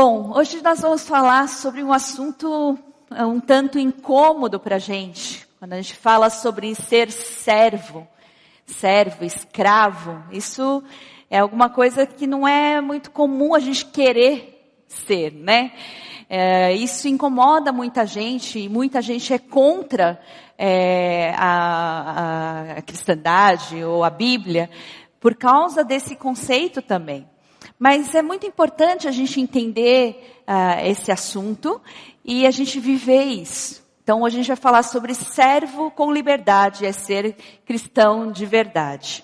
Bom, hoje nós vamos falar sobre um assunto é, um tanto incômodo para a gente. Quando a gente fala sobre ser servo, servo, escravo, isso é alguma coisa que não é muito comum a gente querer ser, né? É, isso incomoda muita gente e muita gente é contra é, a, a cristandade ou a Bíblia por causa desse conceito também. Mas é muito importante a gente entender uh, esse assunto e a gente viver isso. Então hoje a gente vai falar sobre servo com liberdade, é ser cristão de verdade.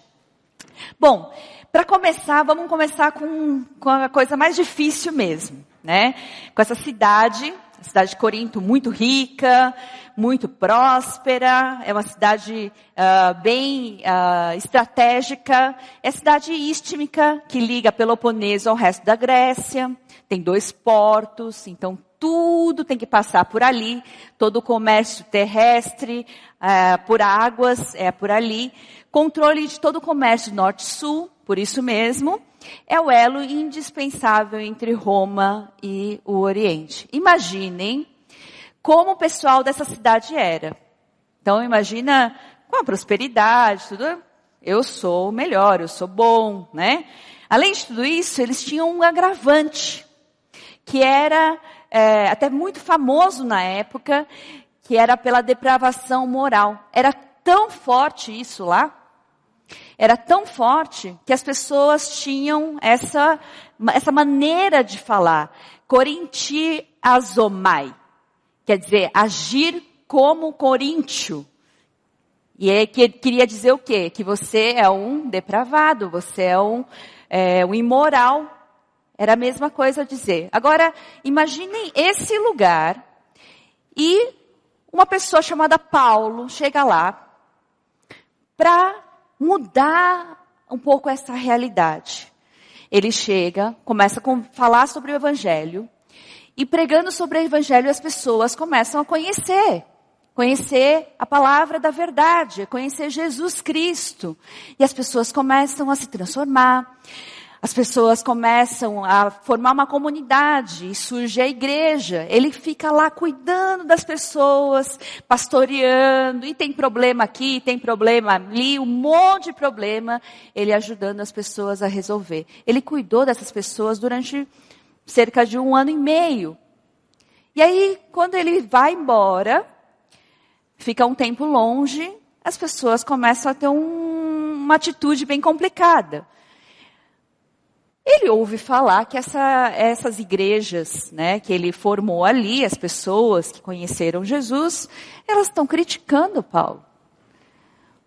Bom, para começar, vamos começar com, com a coisa mais difícil mesmo, né? Com essa cidade cidade de Corinto muito rica, muito próspera, é uma cidade uh, bem uh, estratégica, é cidade istmica que liga Peloponeso ao resto da Grécia, tem dois portos, então tudo tem que passar por ali, todo o comércio terrestre, uh, por águas, é por ali, controle de todo o comércio norte-sul, por isso mesmo, é o elo indispensável entre Roma e o Oriente. Imaginem como o pessoal dessa cidade era. Então imagina com a prosperidade, tudo. Eu sou o melhor, eu sou bom, né? Além de tudo isso, eles tinham um agravante que era é, até muito famoso na época, que era pela depravação moral. Era tão forte isso lá era tão forte que as pessoas tinham essa, essa maneira de falar. Corinti azomai. Quer dizer, agir como coríntio. E é que queria dizer o quê? Que você é um depravado, você é um, é, um imoral. Era a mesma coisa dizer. Agora, imaginem esse lugar e uma pessoa chamada Paulo chega lá para mudar um pouco essa realidade. Ele chega, começa a falar sobre o Evangelho, e pregando sobre o Evangelho as pessoas começam a conhecer. Conhecer a palavra da verdade, conhecer Jesus Cristo. E as pessoas começam a se transformar. As pessoas começam a formar uma comunidade e surge a igreja. Ele fica lá cuidando das pessoas, pastoreando, e tem problema aqui, tem problema ali, um monte de problema, ele ajudando as pessoas a resolver. Ele cuidou dessas pessoas durante cerca de um ano e meio. E aí, quando ele vai embora, fica um tempo longe, as pessoas começam a ter um, uma atitude bem complicada. Ele ouve falar que essa, essas igrejas, né, que ele formou ali, as pessoas que conheceram Jesus, elas estão criticando Paulo.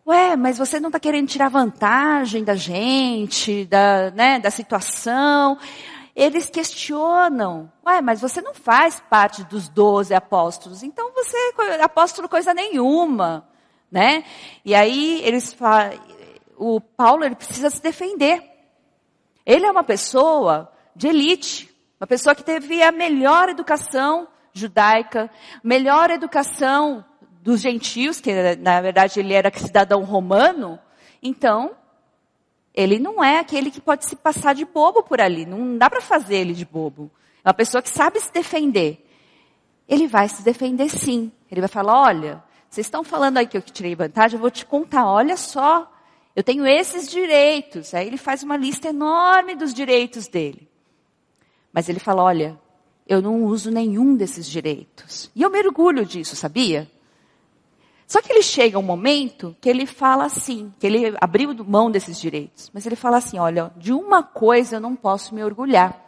Ué, mas você não está querendo tirar vantagem da gente, da, né, da situação. Eles questionam. Ué, mas você não faz parte dos doze apóstolos, então você é apóstolo coisa nenhuma, né? E aí eles falam, o Paulo ele precisa se defender. Ele é uma pessoa de elite, uma pessoa que teve a melhor educação judaica, melhor educação dos gentios, que na verdade ele era cidadão romano, então ele não é aquele que pode se passar de bobo por ali, não dá para fazer ele de bobo. É uma pessoa que sabe se defender. Ele vai se defender sim. Ele vai falar, olha, vocês estão falando aí que eu tirei vantagem, eu vou te contar, olha só, eu tenho esses direitos. Aí ele faz uma lista enorme dos direitos dele. Mas ele fala: olha, eu não uso nenhum desses direitos. E eu mergulho disso, sabia? Só que ele chega um momento que ele fala assim, que ele abriu mão desses direitos. Mas ele fala assim: olha, de uma coisa eu não posso me orgulhar.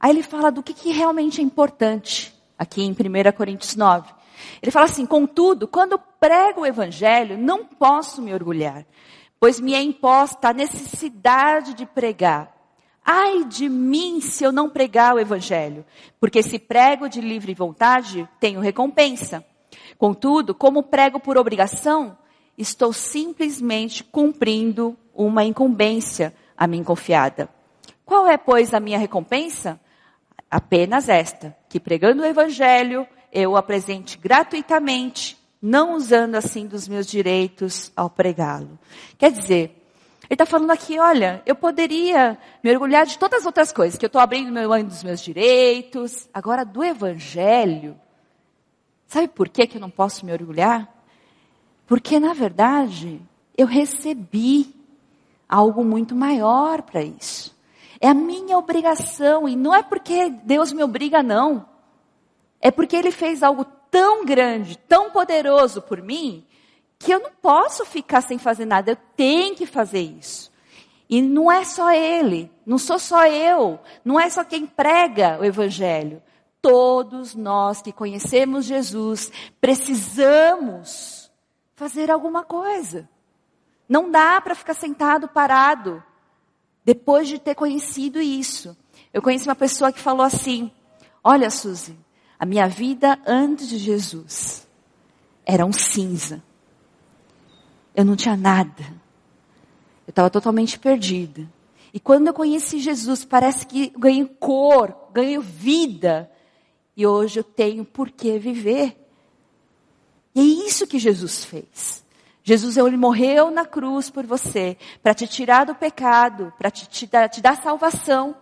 Aí ele fala do que, que realmente é importante, aqui em 1 Coríntios 9. Ele fala assim: contudo, quando prego o evangelho, não posso me orgulhar, pois me é imposta a necessidade de pregar. Ai de mim se eu não pregar o evangelho, porque se prego de livre vontade, tenho recompensa. Contudo, como prego por obrigação, estou simplesmente cumprindo uma incumbência a mim confiada. Qual é, pois, a minha recompensa? Apenas esta, que pregando o evangelho, eu apresente gratuitamente, não usando assim dos meus direitos ao pregá-lo. Quer dizer, Ele está falando aqui, olha, eu poderia me orgulhar de todas as outras coisas, que eu estou abrindo meu mão dos meus direitos. Agora, do Evangelho, sabe por que, que eu não posso me orgulhar? Porque, na verdade, eu recebi algo muito maior para isso. É a minha obrigação, e não é porque Deus me obriga, não. É porque Ele fez algo tão grande, tão poderoso por mim, que eu não posso ficar sem fazer nada, eu tenho que fazer isso. E não é só ele, não sou só eu, não é só quem prega o evangelho. Todos nós que conhecemos Jesus precisamos fazer alguma coisa. Não dá para ficar sentado parado depois de ter conhecido isso. Eu conheci uma pessoa que falou assim: Olha, Suzy, a minha vida antes de Jesus era um cinza. Eu não tinha nada. Eu estava totalmente perdida. E quando eu conheci Jesus, parece que ganhei cor, ganho vida. E hoje eu tenho por que viver. E é isso que Jesus fez. Jesus ele morreu na cruz por você, para te tirar do pecado, para te, te, te dar salvação.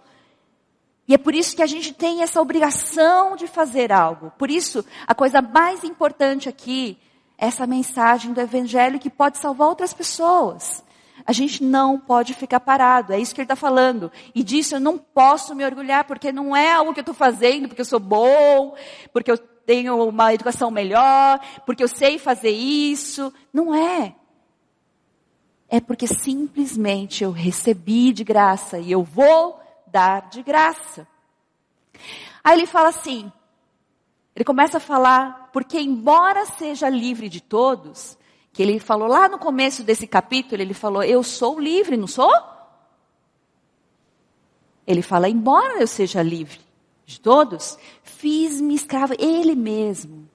E é por isso que a gente tem essa obrigação de fazer algo. Por isso, a coisa mais importante aqui essa mensagem do Evangelho que pode salvar outras pessoas. A gente não pode ficar parado, é isso que ele está falando. E disso eu não posso me orgulhar, porque não é algo que eu estou fazendo, porque eu sou bom, porque eu tenho uma educação melhor, porque eu sei fazer isso. Não é. É porque simplesmente eu recebi de graça e eu vou dar de graça. Aí ele fala assim, ele começa a falar, porque embora seja livre de todos, que ele falou lá no começo desse capítulo, ele falou, eu sou livre, não sou? Ele fala, embora eu seja livre de todos, fiz-me escravo, ele mesmo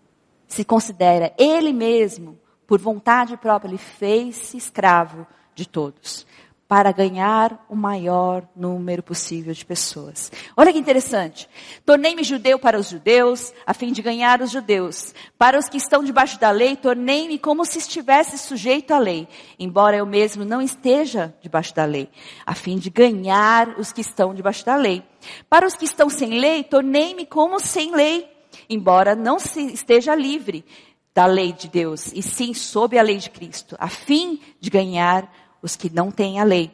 se considera, ele mesmo, por vontade própria, ele fez-se escravo de todos para ganhar o maior número possível de pessoas. Olha que interessante. Tornei-me judeu para os judeus, a fim de ganhar os judeus. Para os que estão debaixo da lei, tornei-me como se estivesse sujeito à lei, embora eu mesmo não esteja debaixo da lei, a fim de ganhar os que estão debaixo da lei. Para os que estão sem lei, tornei-me como sem lei, embora não esteja livre da lei de Deus, e sim sob a lei de Cristo, a fim de ganhar os que não têm a lei.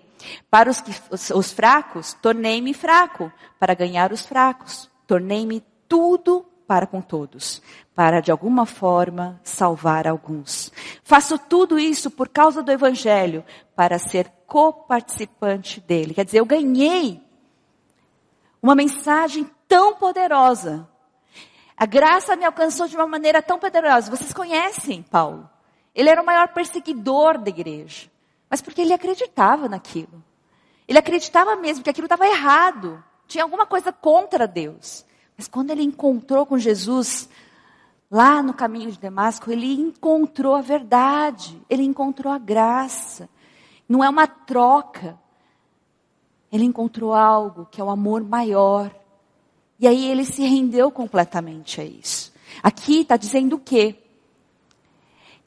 Para os, que, os, os fracos, tornei-me fraco, para ganhar os fracos. Tornei-me tudo para com todos, para de alguma forma salvar alguns. Faço tudo isso por causa do Evangelho, para ser coparticipante dele. Quer dizer, eu ganhei uma mensagem tão poderosa. A graça me alcançou de uma maneira tão poderosa. Vocês conhecem Paulo? Ele era o maior perseguidor da igreja mas porque ele acreditava naquilo. Ele acreditava mesmo que aquilo estava errado. Tinha alguma coisa contra Deus. Mas quando ele encontrou com Jesus, lá no caminho de Damasco, ele encontrou a verdade, ele encontrou a graça. Não é uma troca. Ele encontrou algo que é o amor maior. E aí ele se rendeu completamente a isso. Aqui está dizendo o quê?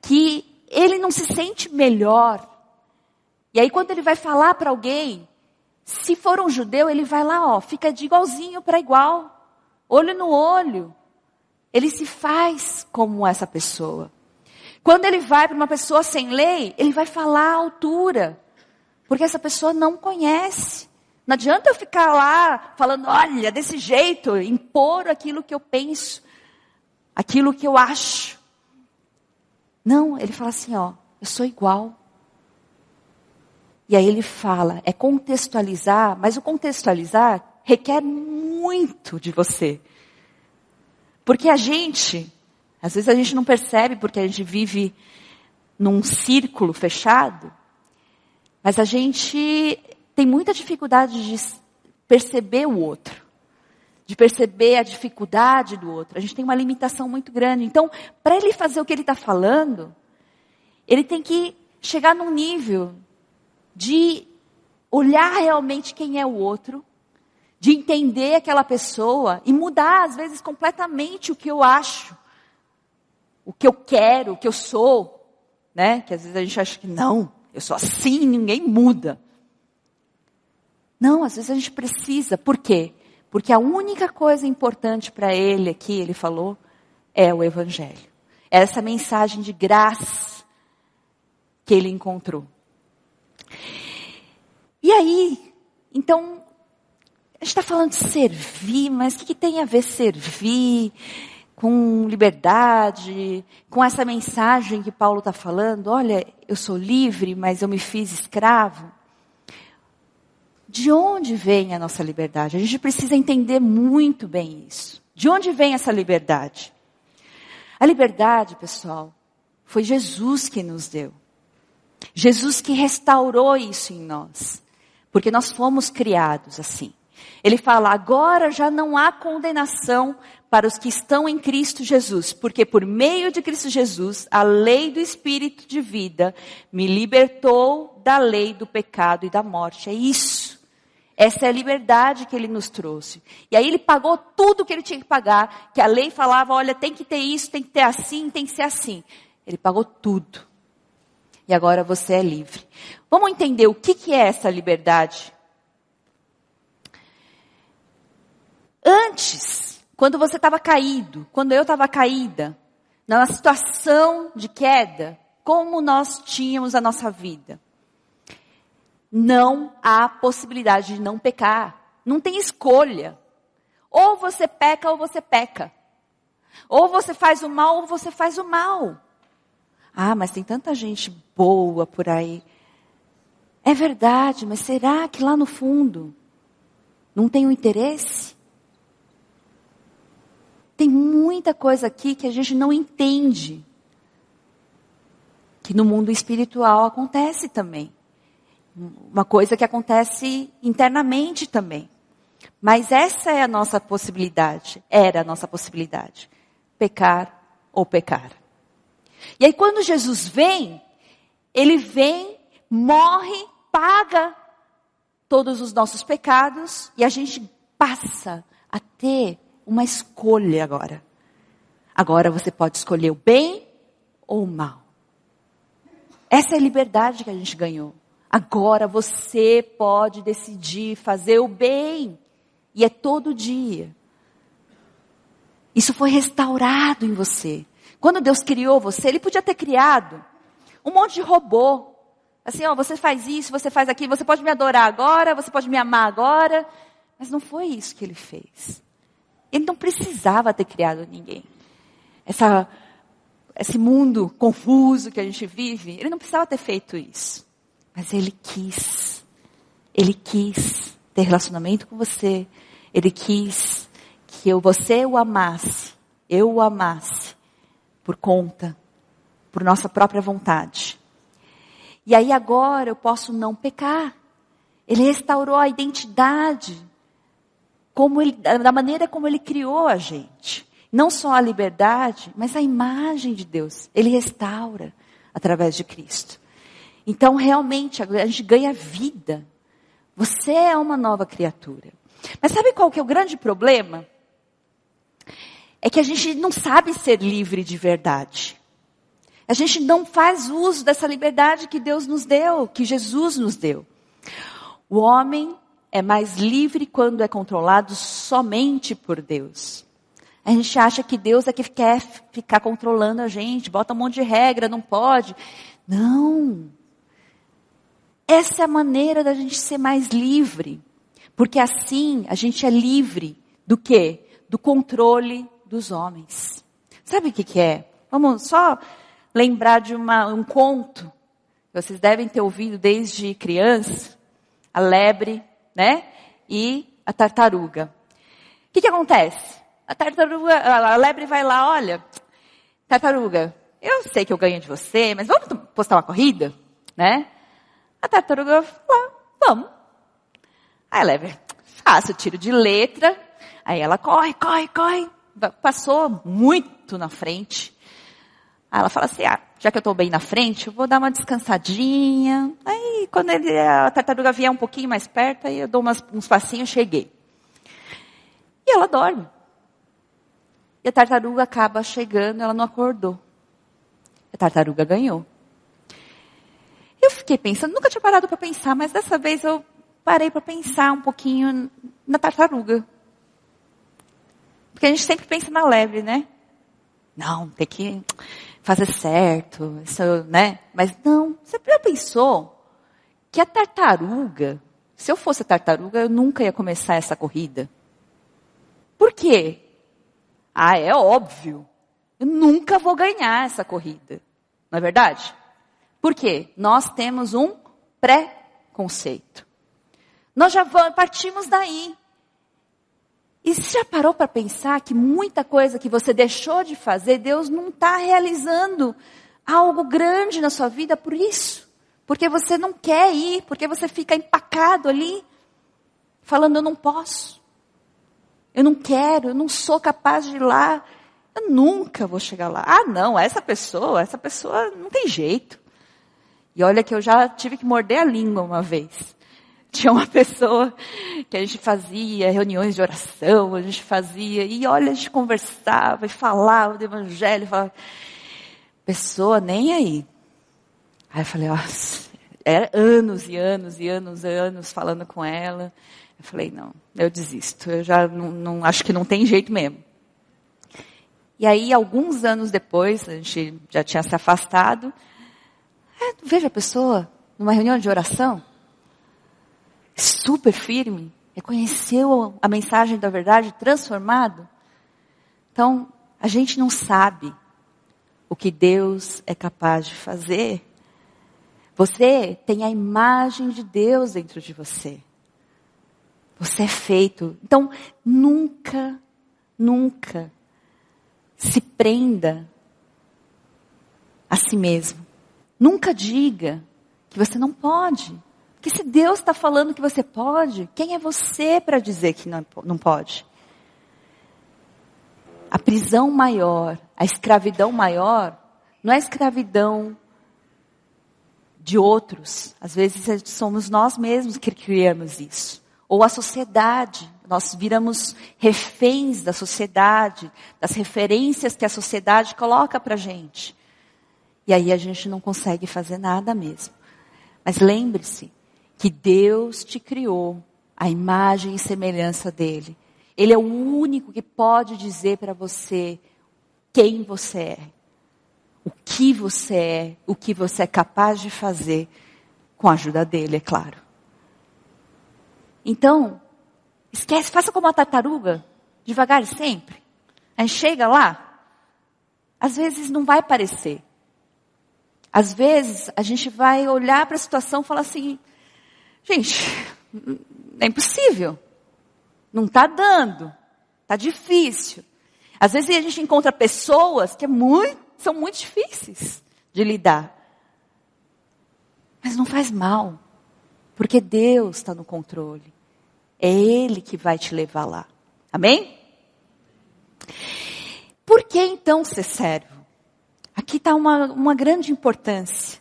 Que ele não se sente melhor e aí quando ele vai falar para alguém, se for um judeu, ele vai lá, ó, fica de igualzinho para igual, olho no olho. Ele se faz como essa pessoa. Quando ele vai para uma pessoa sem lei, ele vai falar à altura, porque essa pessoa não conhece. Não adianta eu ficar lá falando, olha, desse jeito, impor aquilo que eu penso, aquilo que eu acho. Não, ele fala assim, ó, eu sou igual. E aí ele fala, é contextualizar, mas o contextualizar requer muito de você. Porque a gente, às vezes a gente não percebe porque a gente vive num círculo fechado, mas a gente tem muita dificuldade de perceber o outro, de perceber a dificuldade do outro. A gente tem uma limitação muito grande. Então, para ele fazer o que ele está falando, ele tem que chegar num nível de olhar realmente quem é o outro, de entender aquela pessoa e mudar, às vezes, completamente o que eu acho, o que eu quero, o que eu sou, né? Que às vezes a gente acha que não, eu sou assim, ninguém muda. Não, às vezes a gente precisa. Por quê? Porque a única coisa importante para ele aqui, ele falou, é o Evangelho. É essa mensagem de graça que ele encontrou. E aí, então, a gente está falando de servir, mas o que, que tem a ver servir com liberdade, com essa mensagem que Paulo está falando? Olha, eu sou livre, mas eu me fiz escravo. De onde vem a nossa liberdade? A gente precisa entender muito bem isso. De onde vem essa liberdade? A liberdade, pessoal, foi Jesus que nos deu. Jesus que restaurou isso em nós. Porque nós fomos criados assim. Ele fala: agora já não há condenação para os que estão em Cristo Jesus, porque por meio de Cristo Jesus, a lei do Espírito de vida me libertou da lei do pecado e da morte. É isso. Essa é a liberdade que ele nos trouxe. E aí ele pagou tudo que ele tinha que pagar, que a lei falava, olha, tem que ter isso, tem que ter assim, tem que ser assim. Ele pagou tudo. E agora você é livre. Vamos entender o que, que é essa liberdade? Antes, quando você estava caído, quando eu estava caída, na situação de queda, como nós tínhamos a nossa vida? não há possibilidade de não pecar. Não tem escolha. Ou você peca ou você peca. Ou você faz o mal ou você faz o mal. Ah, mas tem tanta gente boa por aí. É verdade, mas será que lá no fundo não tem um interesse? Tem muita coisa aqui que a gente não entende. Que no mundo espiritual acontece também uma coisa que acontece internamente também. Mas essa é a nossa possibilidade, era a nossa possibilidade. Pecar ou pecar. E aí quando Jesus vem, ele vem, morre, paga todos os nossos pecados e a gente passa a ter uma escolha agora. Agora você pode escolher o bem ou o mal. Essa é a liberdade que a gente ganhou. Agora você pode decidir fazer o bem. E é todo dia. Isso foi restaurado em você. Quando Deus criou você, Ele podia ter criado um monte de robô. Assim, ó, você faz isso, você faz aquilo, você pode me adorar agora, você pode me amar agora. Mas não foi isso que Ele fez. Ele não precisava ter criado ninguém. Essa, esse mundo confuso que a gente vive, Ele não precisava ter feito isso. Mas ele quis. Ele quis ter relacionamento com você. Ele quis que eu, você o amasse. Eu o amasse. Por conta. Por nossa própria vontade. E aí agora eu posso não pecar. Ele restaurou a identidade. Como ele, da maneira como ele criou a gente. Não só a liberdade, mas a imagem de Deus. Ele restaura através de Cristo. Então, realmente, a gente ganha vida. Você é uma nova criatura. Mas sabe qual que é o grande problema? É que a gente não sabe ser livre de verdade. A gente não faz uso dessa liberdade que Deus nos deu, que Jesus nos deu. O homem é mais livre quando é controlado somente por Deus. A gente acha que Deus é que quer ficar controlando a gente, bota um monte de regra, não pode. Não. Essa é a maneira da gente ser mais livre. Porque assim a gente é livre do quê? Do controle dos homens. Sabe o que, que é? Vamos só lembrar de uma, um conto. Vocês devem ter ouvido desde criança. A lebre, né? E a tartaruga. O que, que acontece? A tartaruga, a lebre vai lá, olha, tartaruga, eu sei que eu ganho de você, mas vamos postar uma corrida, né? A tartaruga vamos. Aí ela é, faço tiro de letra. Aí ela corre, corre, corre. Passou muito na frente. Aí ela fala assim, ah, já que eu estou bem na frente, eu vou dar uma descansadinha. Aí quando ele, a tartaruga vier um pouquinho mais perto, aí eu dou umas, uns passinhos, cheguei. E ela dorme. E a tartaruga acaba chegando, ela não acordou. A tartaruga ganhou. Eu fiquei pensando, nunca tinha parado para pensar, mas dessa vez eu parei para pensar um pouquinho na tartaruga. Porque a gente sempre pensa na leve, né? Não, tem que fazer certo, isso, né? Mas não, você já pensou que a tartaruga, se eu fosse a tartaruga, eu nunca ia começar essa corrida. Por quê? Ah, é óbvio. Eu nunca vou ganhar essa corrida. Não é verdade? Por quê? Nós temos um pré-conceito. Nós já partimos daí. E você já parou para pensar que muita coisa que você deixou de fazer, Deus não está realizando algo grande na sua vida por isso? Porque você não quer ir, porque você fica empacado ali, falando: eu não posso, eu não quero, eu não sou capaz de ir lá, eu nunca vou chegar lá. Ah, não, essa pessoa, essa pessoa não tem jeito. E olha que eu já tive que morder a língua uma vez. Tinha uma pessoa que a gente fazia reuniões de oração, a gente fazia, e olha, a gente conversava e falava do evangelho, falava, pessoa nem aí. Aí eu falei, nossa, era anos e anos e anos e anos falando com ela. Eu falei, não, eu desisto, eu já não, não acho que não tem jeito mesmo. E aí, alguns anos depois, a gente já tinha se afastado, é, veja a pessoa numa reunião de oração, super firme, reconheceu a mensagem da verdade, transformado. Então, a gente não sabe o que Deus é capaz de fazer. Você tem a imagem de Deus dentro de você. Você é feito. Então, nunca, nunca se prenda a si mesmo. Nunca diga que você não pode. Porque se Deus está falando que você pode, quem é você para dizer que não, não pode? A prisão maior, a escravidão maior, não é escravidão de outros. Às vezes é, somos nós mesmos que criamos isso. Ou a sociedade. Nós viramos reféns da sociedade, das referências que a sociedade coloca para gente. E aí a gente não consegue fazer nada mesmo. Mas lembre-se, que Deus te criou a imagem e semelhança dele. Ele é o único que pode dizer para você quem você é, o que você é, o que você é capaz de fazer com a ajuda dele, é claro. Então, esquece, faça como a tartaruga, devagar e sempre. A gente chega lá, às vezes não vai parecer. Às vezes a gente vai olhar para a situação e falar assim, Gente, é impossível. Não está dando. Está difícil. Às vezes a gente encontra pessoas que é muito, são muito difíceis de lidar. Mas não faz mal. Porque Deus está no controle. É Ele que vai te levar lá. Amém? Por que então ser servo? Aqui está uma, uma grande importância.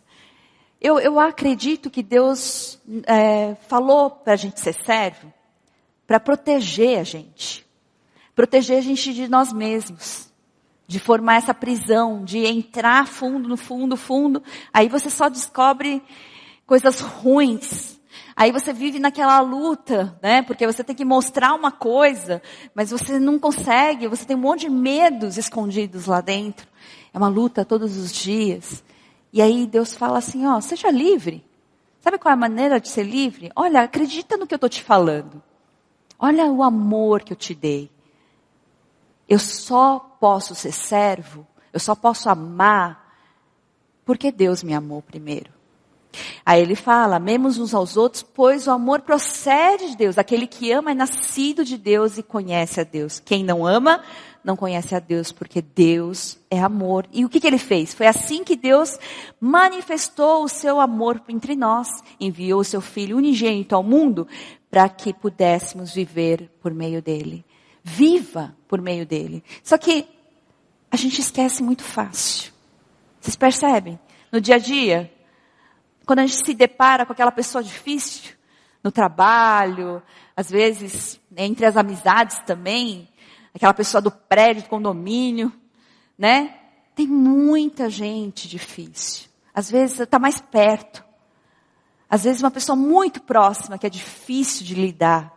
Eu, eu acredito que Deus é, falou para a gente ser servo para proteger a gente. Proteger a gente de nós mesmos. De formar essa prisão, de entrar fundo, no fundo, fundo. Aí você só descobre coisas ruins. Aí você vive naquela luta, né? Porque você tem que mostrar uma coisa, mas você não consegue, você tem um monte de medos escondidos lá dentro. É uma luta todos os dias. E aí Deus fala assim, ó, seja livre. Sabe qual é a maneira de ser livre? Olha, acredita no que eu estou te falando. Olha o amor que eu te dei. Eu só posso ser servo, eu só posso amar porque Deus me amou primeiro. Aí ele fala, amemos uns aos outros, pois o amor procede de Deus. Aquele que ama é nascido de Deus e conhece a Deus. Quem não ama, não conhece a Deus, porque Deus é amor. E o que, que ele fez? Foi assim que Deus manifestou o seu amor entre nós. Enviou o seu Filho unigênito ao mundo para que pudéssemos viver por meio dele. Viva por meio dele. Só que a gente esquece muito fácil. Vocês percebem? No dia a dia, quando a gente se depara com aquela pessoa difícil, no trabalho, às vezes entre as amizades também, aquela pessoa do prédio, do condomínio, né? Tem muita gente difícil. Às vezes está mais perto. Às vezes uma pessoa muito próxima, que é difícil de lidar.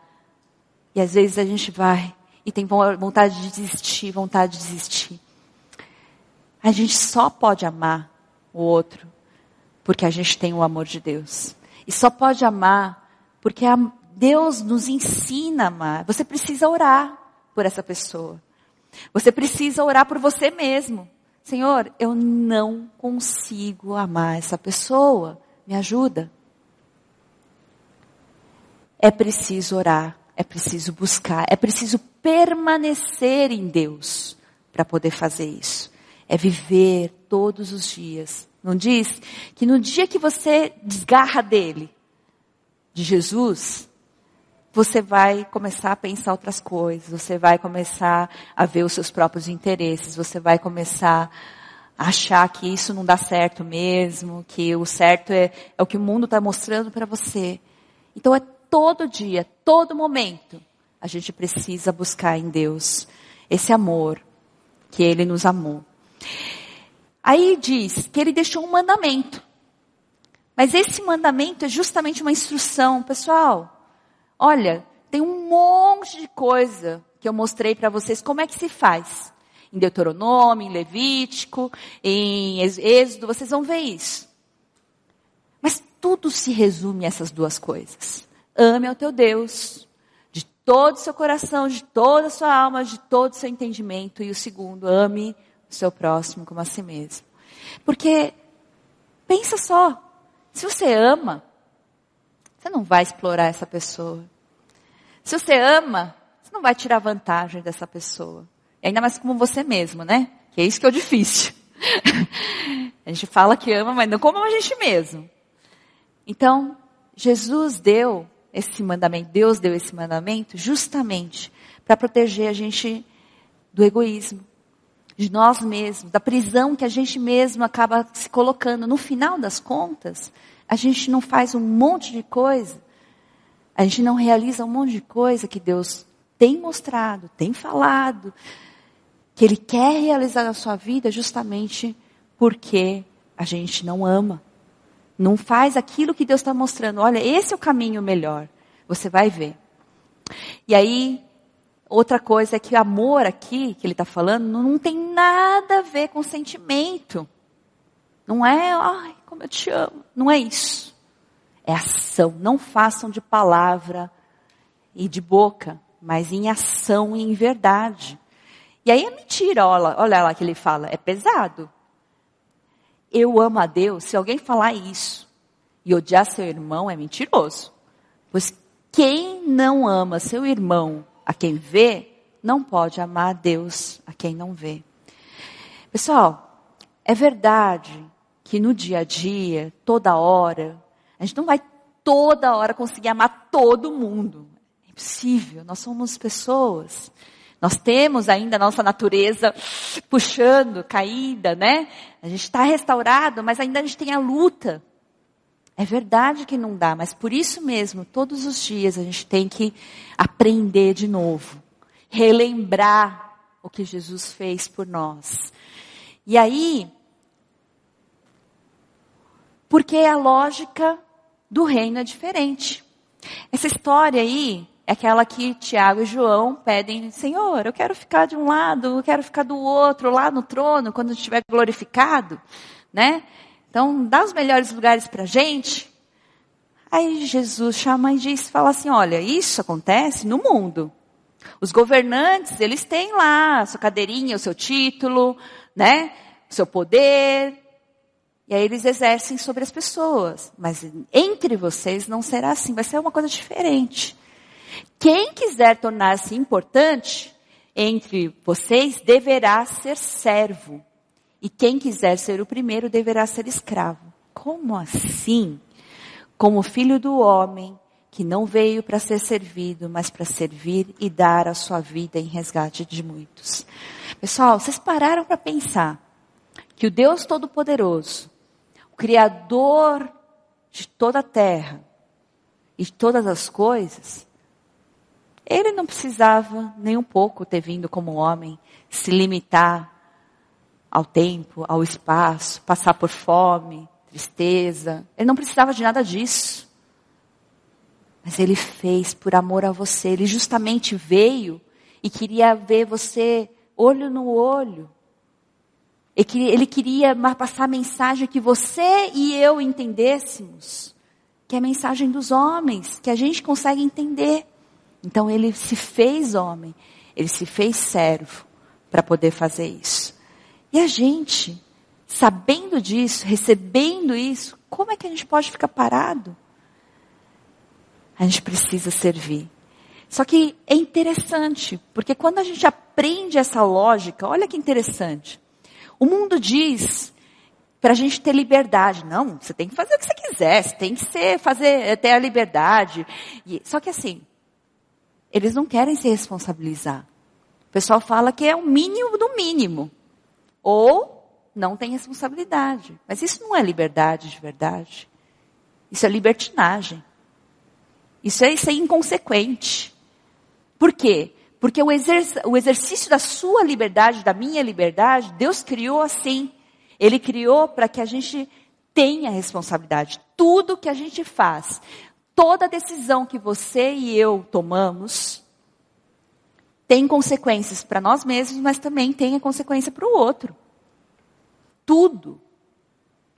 E às vezes a gente vai e tem vontade de desistir, vontade de desistir. A gente só pode amar o outro porque a gente tem o amor de Deus. E só pode amar porque Deus nos ensina a amar. Você precisa orar por essa pessoa. Você precisa orar por você mesmo. Senhor, eu não consigo amar essa pessoa. Me ajuda. É preciso orar, é preciso buscar, é preciso permanecer em Deus para poder fazer isso. É viver todos os dias. Não diz que no dia que você desgarra dele, de Jesus, você vai começar a pensar outras coisas, você vai começar a ver os seus próprios interesses, você vai começar a achar que isso não dá certo mesmo, que o certo é, é o que o mundo está mostrando para você. Então é todo dia, todo momento, a gente precisa buscar em Deus esse amor que Ele nos amou. Aí diz que Ele deixou um mandamento. Mas esse mandamento é justamente uma instrução, pessoal. Olha, tem um monte de coisa que eu mostrei para vocês como é que se faz. Em Deuteronômio, em Levítico, em Êxodo, vocês vão ver isso. Mas tudo se resume a essas duas coisas. Ame ao teu Deus de todo o seu coração, de toda a sua alma, de todo o seu entendimento. E o segundo, ame o seu próximo como a si mesmo. Porque, pensa só, se você ama, você não vai explorar essa pessoa. Se você ama, você não vai tirar vantagem dessa pessoa. E ainda mais como você mesmo, né? Que é isso que é o difícil. a gente fala que ama, mas não como a gente mesmo. Então, Jesus deu esse mandamento, Deus deu esse mandamento justamente para proteger a gente do egoísmo, de nós mesmos, da prisão que a gente mesmo acaba se colocando. No final das contas, a gente não faz um monte de coisa, a gente não realiza um monte de coisa que Deus tem mostrado, tem falado, que Ele quer realizar na sua vida justamente porque a gente não ama. Não faz aquilo que Deus está mostrando. Olha, esse é o caminho melhor. Você vai ver. E aí, outra coisa é que o amor aqui, que ele está falando, não tem nada a ver com sentimento. Não é, ai, como eu te amo. Não é isso. É ação. Não façam de palavra e de boca, mas em ação e em verdade. E aí é mentira, olha, olha lá que ele fala, é pesado eu amo a Deus, se alguém falar isso e odiar seu irmão, é mentiroso. Pois quem não ama seu irmão a quem vê, não pode amar a Deus a quem não vê. Pessoal, é verdade que no dia a dia, toda hora, a gente não vai toda hora conseguir amar todo mundo. É impossível, nós somos pessoas. Nós temos ainda a nossa natureza puxando, caída, né? A gente está restaurado, mas ainda a gente tem a luta. É verdade que não dá, mas por isso mesmo, todos os dias a gente tem que aprender de novo, relembrar o que Jesus fez por nós. E aí, porque a lógica do reino é diferente. Essa história aí é aquela que Tiago e João pedem, Senhor, eu quero ficar de um lado, eu quero ficar do outro, lá no trono, quando estiver glorificado, né? Então, dá os melhores lugares para gente. Aí Jesus chama e diz, fala assim, olha, isso acontece no mundo. Os governantes, eles têm lá a sua cadeirinha, o seu título, né? O seu poder. E aí eles exercem sobre as pessoas. Mas entre vocês não será assim, vai ser uma coisa diferente. Quem quiser tornar-se importante entre vocês deverá ser servo. E quem quiser ser o primeiro deverá ser escravo. Como assim? Como filho do homem que não veio para ser servido, mas para servir e dar a sua vida em resgate de muitos. Pessoal, vocês pararam para pensar que o Deus Todo-Poderoso, Criador de toda a terra e de todas as coisas, ele não precisava nem um pouco ter vindo como homem, se limitar ao tempo, ao espaço, passar por fome, tristeza. Ele não precisava de nada disso. Mas ele fez por amor a você. Ele justamente veio e queria ver você olho no olho. Ele queria passar a mensagem que você e eu entendêssemos, que é a mensagem dos homens, que a gente consegue entender. Então ele se fez homem, ele se fez servo para poder fazer isso. E a gente, sabendo disso, recebendo isso, como é que a gente pode ficar parado? A gente precisa servir. Só que é interessante, porque quando a gente aprende essa lógica, olha que interessante. O mundo diz para a gente ter liberdade. Não, você tem que fazer o que você quiser, você tem que ser, fazer, ter a liberdade. E, só que assim, eles não querem se responsabilizar. O pessoal fala que é o mínimo do mínimo. Ou não tem responsabilidade. Mas isso não é liberdade de verdade. Isso é libertinagem. Isso é, isso é inconsequente. Por quê? Porque o, exerc o exercício da sua liberdade, da minha liberdade, Deus criou assim. Ele criou para que a gente tenha responsabilidade. Tudo que a gente faz, toda decisão que você e eu tomamos, tem consequências para nós mesmos, mas também tem a consequência para o outro. Tudo.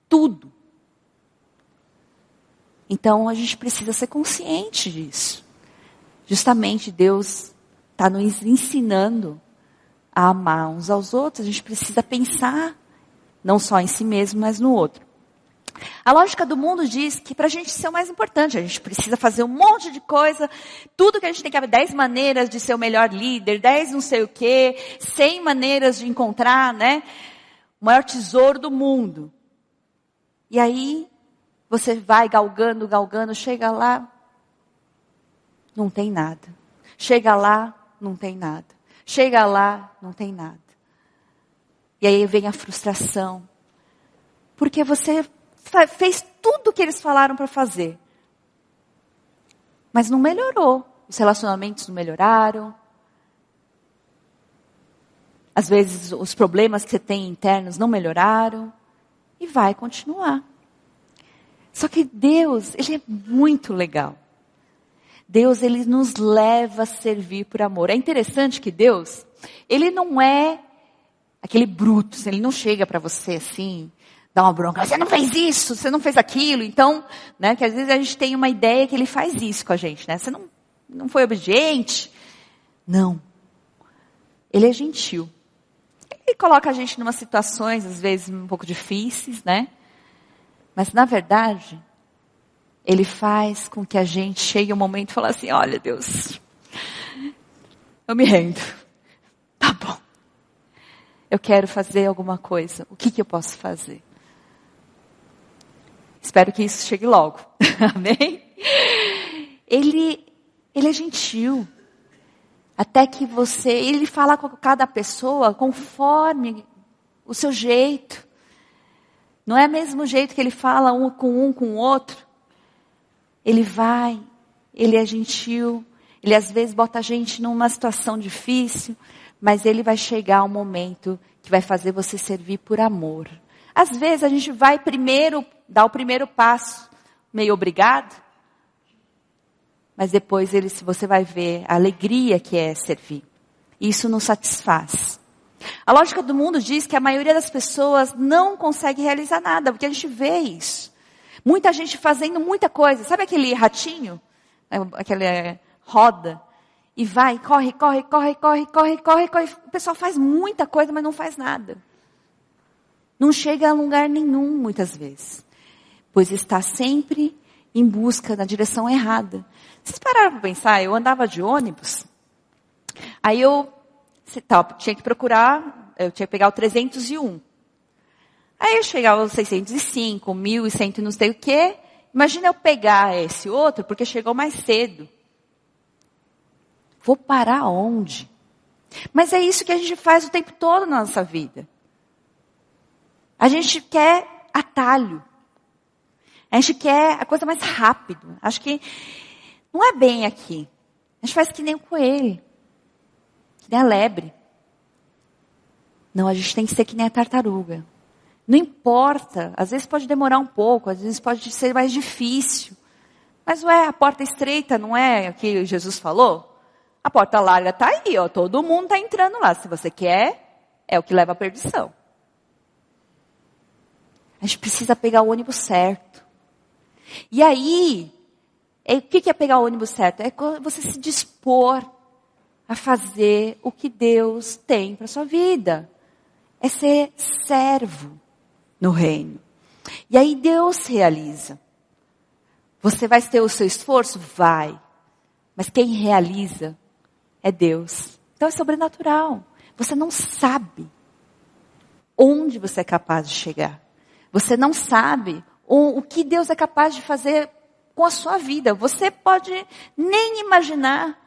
Tudo. Então a gente precisa ser consciente disso. Justamente Deus está nos ensinando a amar uns aos outros, a gente precisa pensar não só em si mesmo, mas no outro. A lógica do mundo diz que para a gente ser o mais importante, a gente precisa fazer um monte de coisa, tudo que a gente tem que haver, dez maneiras de ser o melhor líder, dez não sei o quê, cem maneiras de encontrar, né, o maior tesouro do mundo. E aí, você vai galgando, galgando, chega lá, não tem nada. Chega lá, não tem nada. Chega lá, não tem nada. E aí vem a frustração. Porque você fez tudo o que eles falaram para fazer. Mas não melhorou. Os relacionamentos não melhoraram. Às vezes os problemas que você tem internos não melhoraram. E vai continuar. Só que Deus, Ele é muito legal. Deus, ele nos leva a servir por amor. É interessante que Deus, ele não é aquele bruto, ele não chega para você assim, dá uma bronca, você não fez isso, você não fez aquilo. Então, né, que às vezes a gente tem uma ideia que ele faz isso com a gente, né? Você não, não foi obediente. Não. Ele é gentil. Ele coloca a gente em umas situações, às vezes, um pouco difíceis, né? Mas, na verdade, ele faz com que a gente chegue um momento e fale assim, olha Deus, eu me rendo. Tá bom. Eu quero fazer alguma coisa. O que, que eu posso fazer? Espero que isso chegue logo. Amém? Ele, ele é gentil. Até que você, ele fala com cada pessoa conforme o seu jeito. Não é o mesmo jeito que ele fala um com um com o outro. Ele vai, ele é gentil, ele às vezes bota a gente numa situação difícil, mas ele vai chegar um momento que vai fazer você servir por amor. Às vezes a gente vai primeiro dar o primeiro passo, meio obrigado, mas depois ele, você vai ver a alegria que é servir. Isso nos satisfaz. A lógica do mundo diz que a maioria das pessoas não consegue realizar nada, porque a gente vê isso. Muita gente fazendo muita coisa. Sabe aquele ratinho? É, aquela é, roda. E vai, corre, corre, corre, corre, corre, corre, corre. O pessoal faz muita coisa, mas não faz nada. Não chega a lugar nenhum, muitas vezes. Pois está sempre em busca na direção errada. Vocês pararam para pensar? Eu andava de ônibus. Aí eu tinha que procurar, eu tinha que pegar o 301. Aí eu chegava aos 605, 1100 e não sei o quê. Imagina eu pegar esse outro, porque chegou mais cedo. Vou parar onde? Mas é isso que a gente faz o tempo todo na nossa vida. A gente quer atalho. A gente quer a coisa mais rápido. Acho que não é bem aqui. A gente faz que nem o coelho. Que nem a lebre. Não, a gente tem que ser que nem a tartaruga. Não importa, às vezes pode demorar um pouco, às vezes pode ser mais difícil. Mas ué, a porta estreita não é o que Jesus falou? A porta larga está aí, ó. Todo mundo está entrando lá. Se você quer, é o que leva à perdição. A gente precisa pegar o ônibus certo. E aí, é, o que é pegar o ônibus certo? É você se dispor a fazer o que Deus tem para sua vida. É ser servo no reino. E aí Deus realiza. Você vai ter o seu esforço? Vai. Mas quem realiza é Deus. Então é sobrenatural. Você não sabe onde você é capaz de chegar. Você não sabe o, o que Deus é capaz de fazer com a sua vida. Você pode nem imaginar.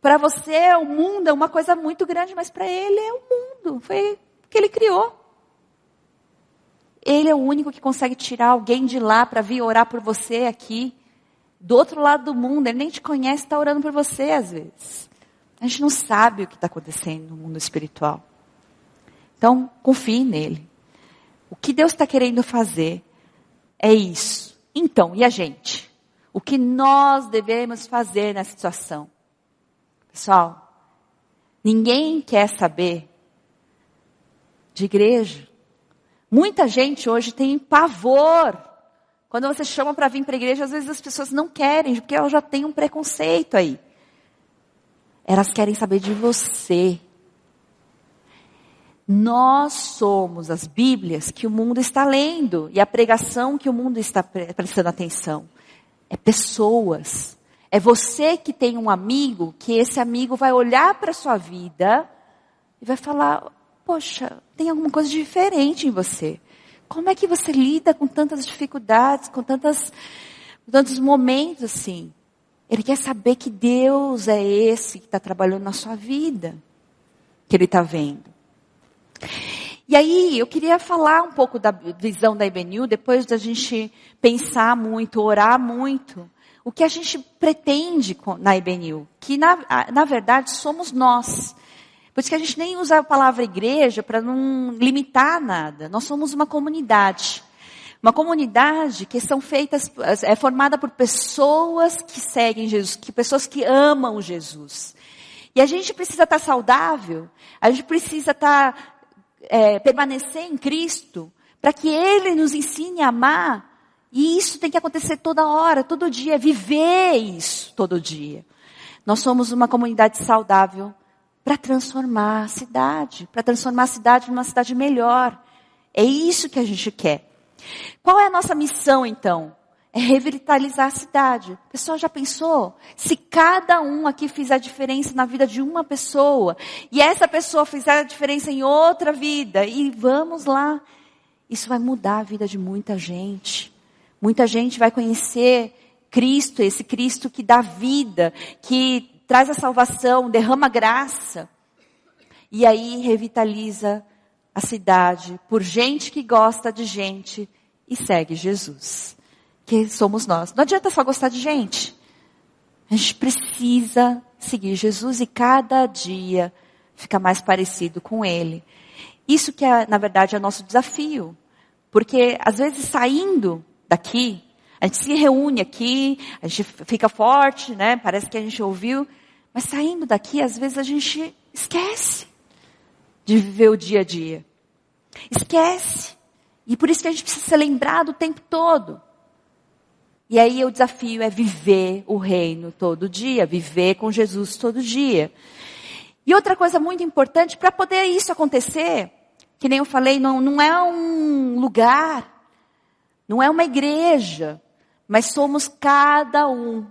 Para você, o mundo é uma coisa muito grande, mas para ele é o mundo. Foi o que ele criou. Ele é o único que consegue tirar alguém de lá para vir orar por você aqui. Do outro lado do mundo, ele nem te conhece, está orando por você às vezes. A gente não sabe o que está acontecendo no mundo espiritual. Então, confie nele. O que Deus está querendo fazer é isso. Então, e a gente? O que nós devemos fazer nessa situação? Pessoal, ninguém quer saber de igreja. Muita gente hoje tem pavor. Quando você chama para vir para a igreja, às vezes as pessoas não querem, porque elas já têm um preconceito aí. Elas querem saber de você. Nós somos as Bíblias que o mundo está lendo e a pregação que o mundo está prestando atenção. É pessoas. É você que tem um amigo que esse amigo vai olhar para sua vida e vai falar: Poxa, tem alguma coisa diferente em você. Como é que você lida com tantas dificuldades, com tantas, tantos momentos assim? Ele quer saber que Deus é esse que está trabalhando na sua vida, que ele está vendo. E aí, eu queria falar um pouco da visão da IBNU, depois da gente pensar muito, orar muito, o que a gente pretende na IBNU, que na, na verdade somos nós. Por isso que a gente nem usa a palavra igreja para não limitar nada. Nós somos uma comunidade. Uma comunidade que são feitas, é formada por pessoas que seguem Jesus, que pessoas que amam Jesus. E a gente precisa estar saudável, a gente precisa estar é, permanecer em Cristo, para que Ele nos ensine a amar. E isso tem que acontecer toda hora, todo dia, viver isso todo dia. Nós somos uma comunidade saudável para transformar a cidade, para transformar a cidade numa cidade melhor. É isso que a gente quer. Qual é a nossa missão então? é revitalizar a cidade. O pessoal já pensou? Se cada um aqui fizer a diferença na vida de uma pessoa, e essa pessoa fizer a diferença em outra vida, e vamos lá, isso vai mudar a vida de muita gente. Muita gente vai conhecer Cristo, esse Cristo que dá vida, que traz a salvação, derrama graça. E aí revitaliza a cidade por gente que gosta de gente e segue Jesus que somos nós. Não adianta só gostar de gente. A gente precisa seguir Jesus e cada dia ficar mais parecido com Ele. Isso que é, na verdade, é nosso desafio. Porque, às vezes, saindo daqui, a gente se reúne aqui, a gente fica forte, né? Parece que a gente ouviu. Mas saindo daqui, às vezes a gente esquece de viver o dia a dia. Esquece. E por isso que a gente precisa ser lembrado o tempo todo. E aí o desafio é viver o reino todo dia, viver com Jesus todo dia. E outra coisa muito importante, para poder isso acontecer, que nem eu falei, não, não é um lugar, não é uma igreja, mas somos cada um.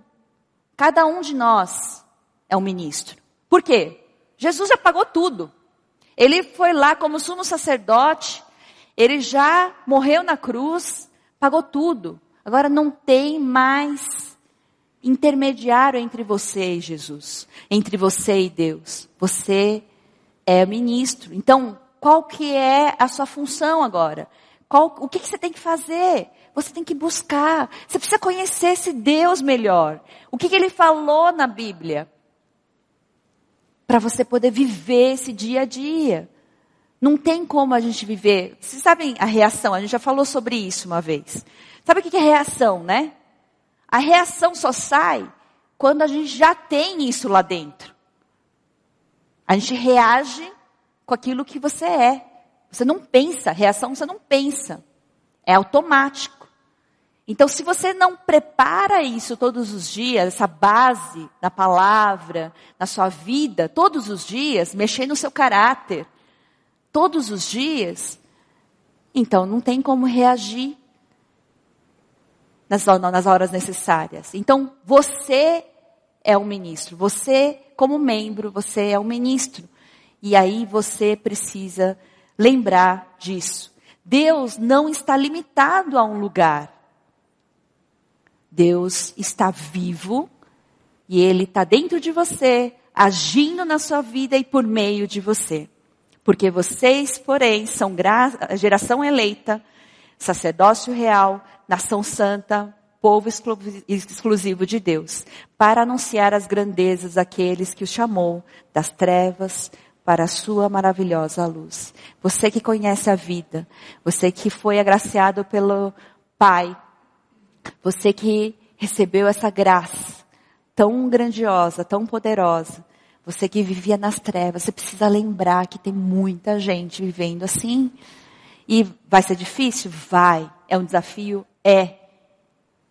Cada um de nós é um ministro. Por quê? Jesus já pagou tudo. Ele foi lá como sumo sacerdote, ele já morreu na cruz, pagou tudo. Agora não tem mais intermediário entre você e Jesus, entre você e Deus. Você é ministro. Então, qual que é a sua função agora? Qual, o que, que você tem que fazer? Você tem que buscar. Você precisa conhecer esse Deus melhor. O que, que ele falou na Bíblia? Para você poder viver esse dia a dia. Não tem como a gente viver. Vocês sabem a reação? A gente já falou sobre isso uma vez. Sabe o que é reação, né? A reação só sai quando a gente já tem isso lá dentro. A gente reage com aquilo que você é. Você não pensa, reação você não pensa. É automático. Então, se você não prepara isso todos os dias, essa base na palavra, na sua vida, todos os dias, mexer no seu caráter, todos os dias, então não tem como reagir nas, nas horas necessárias. Então, você é o ministro. Você, como membro, você é o ministro. E aí você precisa lembrar disso. Deus não está limitado a um lugar. Deus está vivo e Ele está dentro de você, agindo na sua vida e por meio de você. Porque vocês, porém, são geração eleita, sacerdócio real, nação santa, povo exclusivo de Deus, para anunciar as grandezas daqueles que o chamou das trevas para a sua maravilhosa luz. Você que conhece a vida, você que foi agraciado pelo Pai, você que recebeu essa graça tão grandiosa, tão poderosa, você que vivia nas trevas, você precisa lembrar que tem muita gente vivendo assim. E vai ser difícil? Vai. É um desafio? É.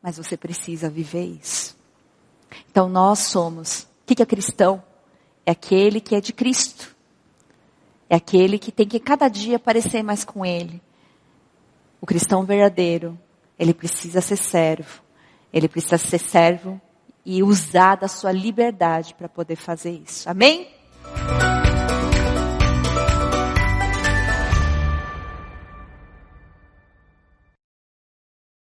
Mas você precisa viver isso. Então nós somos. O que é cristão? É aquele que é de Cristo. É aquele que tem que cada dia parecer mais com Ele. O cristão verdadeiro ele precisa ser servo. Ele precisa ser servo e usar da sua liberdade para poder fazer isso. Amém?